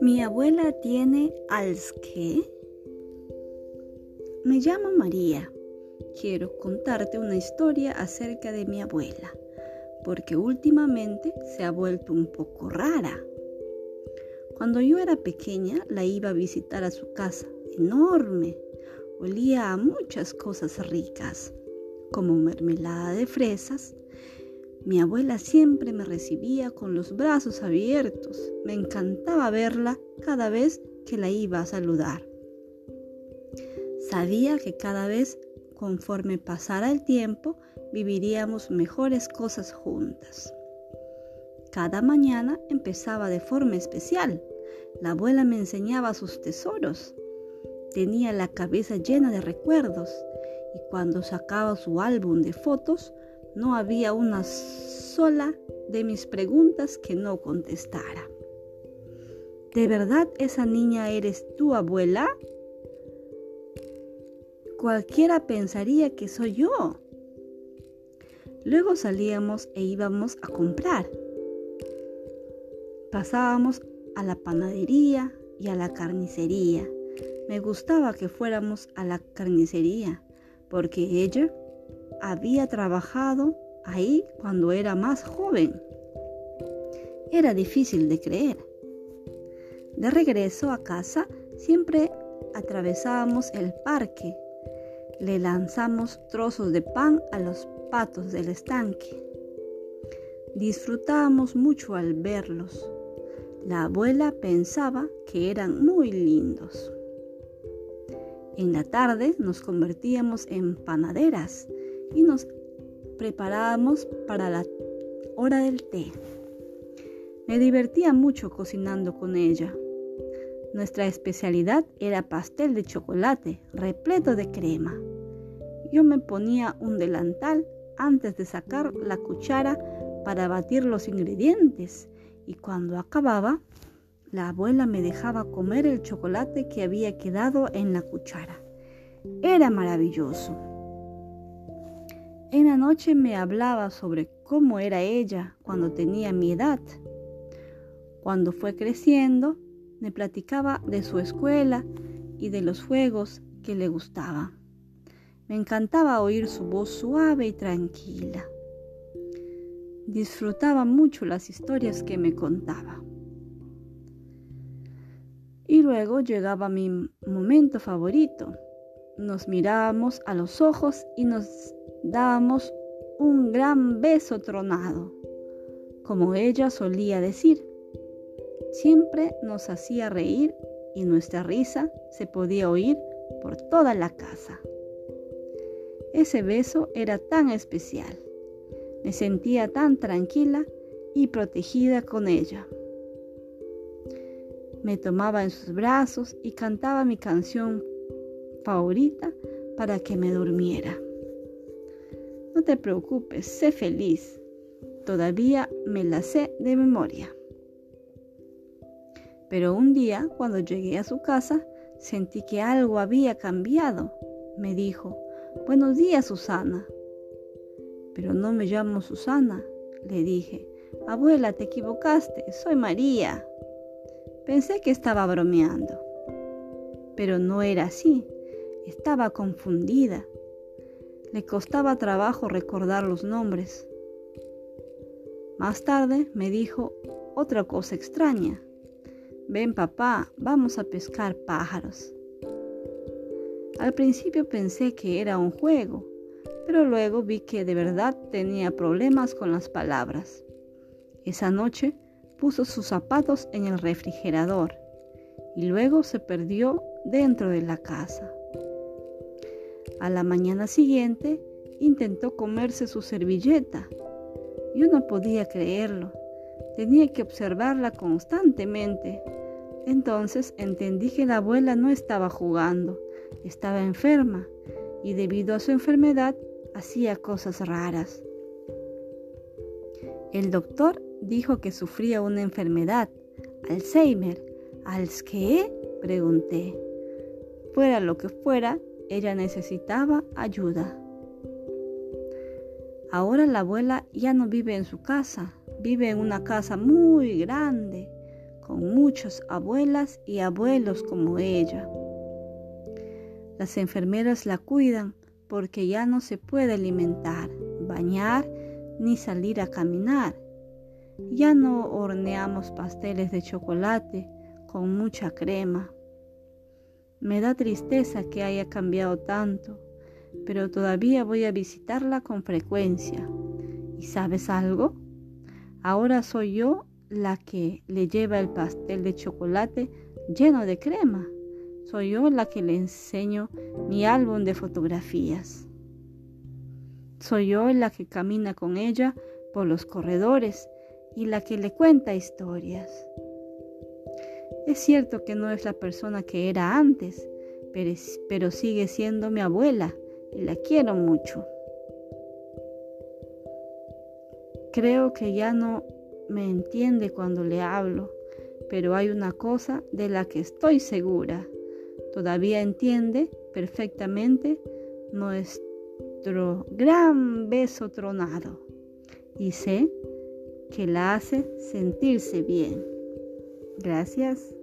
Mi abuela tiene Alzheimer. Me llamo María. Quiero contarte una historia acerca de mi abuela, porque últimamente se ha vuelto un poco rara. Cuando yo era pequeña la iba a visitar a su casa, enorme. Olía a muchas cosas ricas, como mermelada de fresas, mi abuela siempre me recibía con los brazos abiertos. Me encantaba verla cada vez que la iba a saludar. Sabía que cada vez conforme pasara el tiempo viviríamos mejores cosas juntas. Cada mañana empezaba de forma especial. La abuela me enseñaba sus tesoros. Tenía la cabeza llena de recuerdos y cuando sacaba su álbum de fotos no había una sola de mis preguntas que no contestara. ¿De verdad esa niña eres tu abuela? Cualquiera pensaría que soy yo. Luego salíamos e íbamos a comprar. Pasábamos a la panadería y a la carnicería. Me gustaba que fuéramos a la carnicería porque ella había trabajado ahí cuando era más joven. Era difícil de creer. De regreso a casa siempre atravesábamos el parque. Le lanzamos trozos de pan a los patos del estanque. Disfrutábamos mucho al verlos. La abuela pensaba que eran muy lindos. En la tarde nos convertíamos en panaderas y nos preparábamos para la hora del té. Me divertía mucho cocinando con ella. Nuestra especialidad era pastel de chocolate repleto de crema. Yo me ponía un delantal antes de sacar la cuchara para batir los ingredientes y cuando acababa, la abuela me dejaba comer el chocolate que había quedado en la cuchara. Era maravilloso. En la noche me hablaba sobre cómo era ella cuando tenía mi edad. Cuando fue creciendo, me platicaba de su escuela y de los juegos que le gustaban. Me encantaba oír su voz suave y tranquila. Disfrutaba mucho las historias que me contaba. Y luego llegaba mi momento favorito. Nos mirábamos a los ojos y nos dábamos un gran beso tronado, como ella solía decir. Siempre nos hacía reír y nuestra risa se podía oír por toda la casa. Ese beso era tan especial. Me sentía tan tranquila y protegida con ella. Me tomaba en sus brazos y cantaba mi canción favorita para que me durmiera. Te preocupes, sé feliz. Todavía me la sé de memoria. Pero un día, cuando llegué a su casa, sentí que algo había cambiado. Me dijo, buenos días, Susana. Pero no me llamo Susana, le dije. Abuela, te equivocaste, soy María. Pensé que estaba bromeando. Pero no era así, estaba confundida. Le costaba trabajo recordar los nombres. Más tarde me dijo otra cosa extraña. Ven papá, vamos a pescar pájaros. Al principio pensé que era un juego, pero luego vi que de verdad tenía problemas con las palabras. Esa noche puso sus zapatos en el refrigerador y luego se perdió dentro de la casa. A la mañana siguiente intentó comerse su servilleta. Yo no podía creerlo. Tenía que observarla constantemente. Entonces entendí que la abuela no estaba jugando, estaba enferma y debido a su enfermedad hacía cosas raras. El doctor dijo que sufría una enfermedad, Alzheimer. ¿Als qué? pregunté. Fuera lo que fuera, ella necesitaba ayuda. Ahora la abuela ya no vive en su casa, vive en una casa muy grande, con muchas abuelas y abuelos como ella. Las enfermeras la cuidan porque ya no se puede alimentar, bañar ni salir a caminar. Ya no horneamos pasteles de chocolate con mucha crema. Me da tristeza que haya cambiado tanto, pero todavía voy a visitarla con frecuencia. ¿Y sabes algo? Ahora soy yo la que le lleva el pastel de chocolate lleno de crema. Soy yo la que le enseño mi álbum de fotografías. Soy yo la que camina con ella por los corredores y la que le cuenta historias. Es cierto que no es la persona que era antes, pero, sigue siendo mi abuela y la quiero mucho. Creo que ya no me entiende cuando le hablo, pero hay una cosa de la que estoy segura. Todavía entiende perfectamente nuestro gran beso tronado y sé que la hace sentirse bien. Gracias.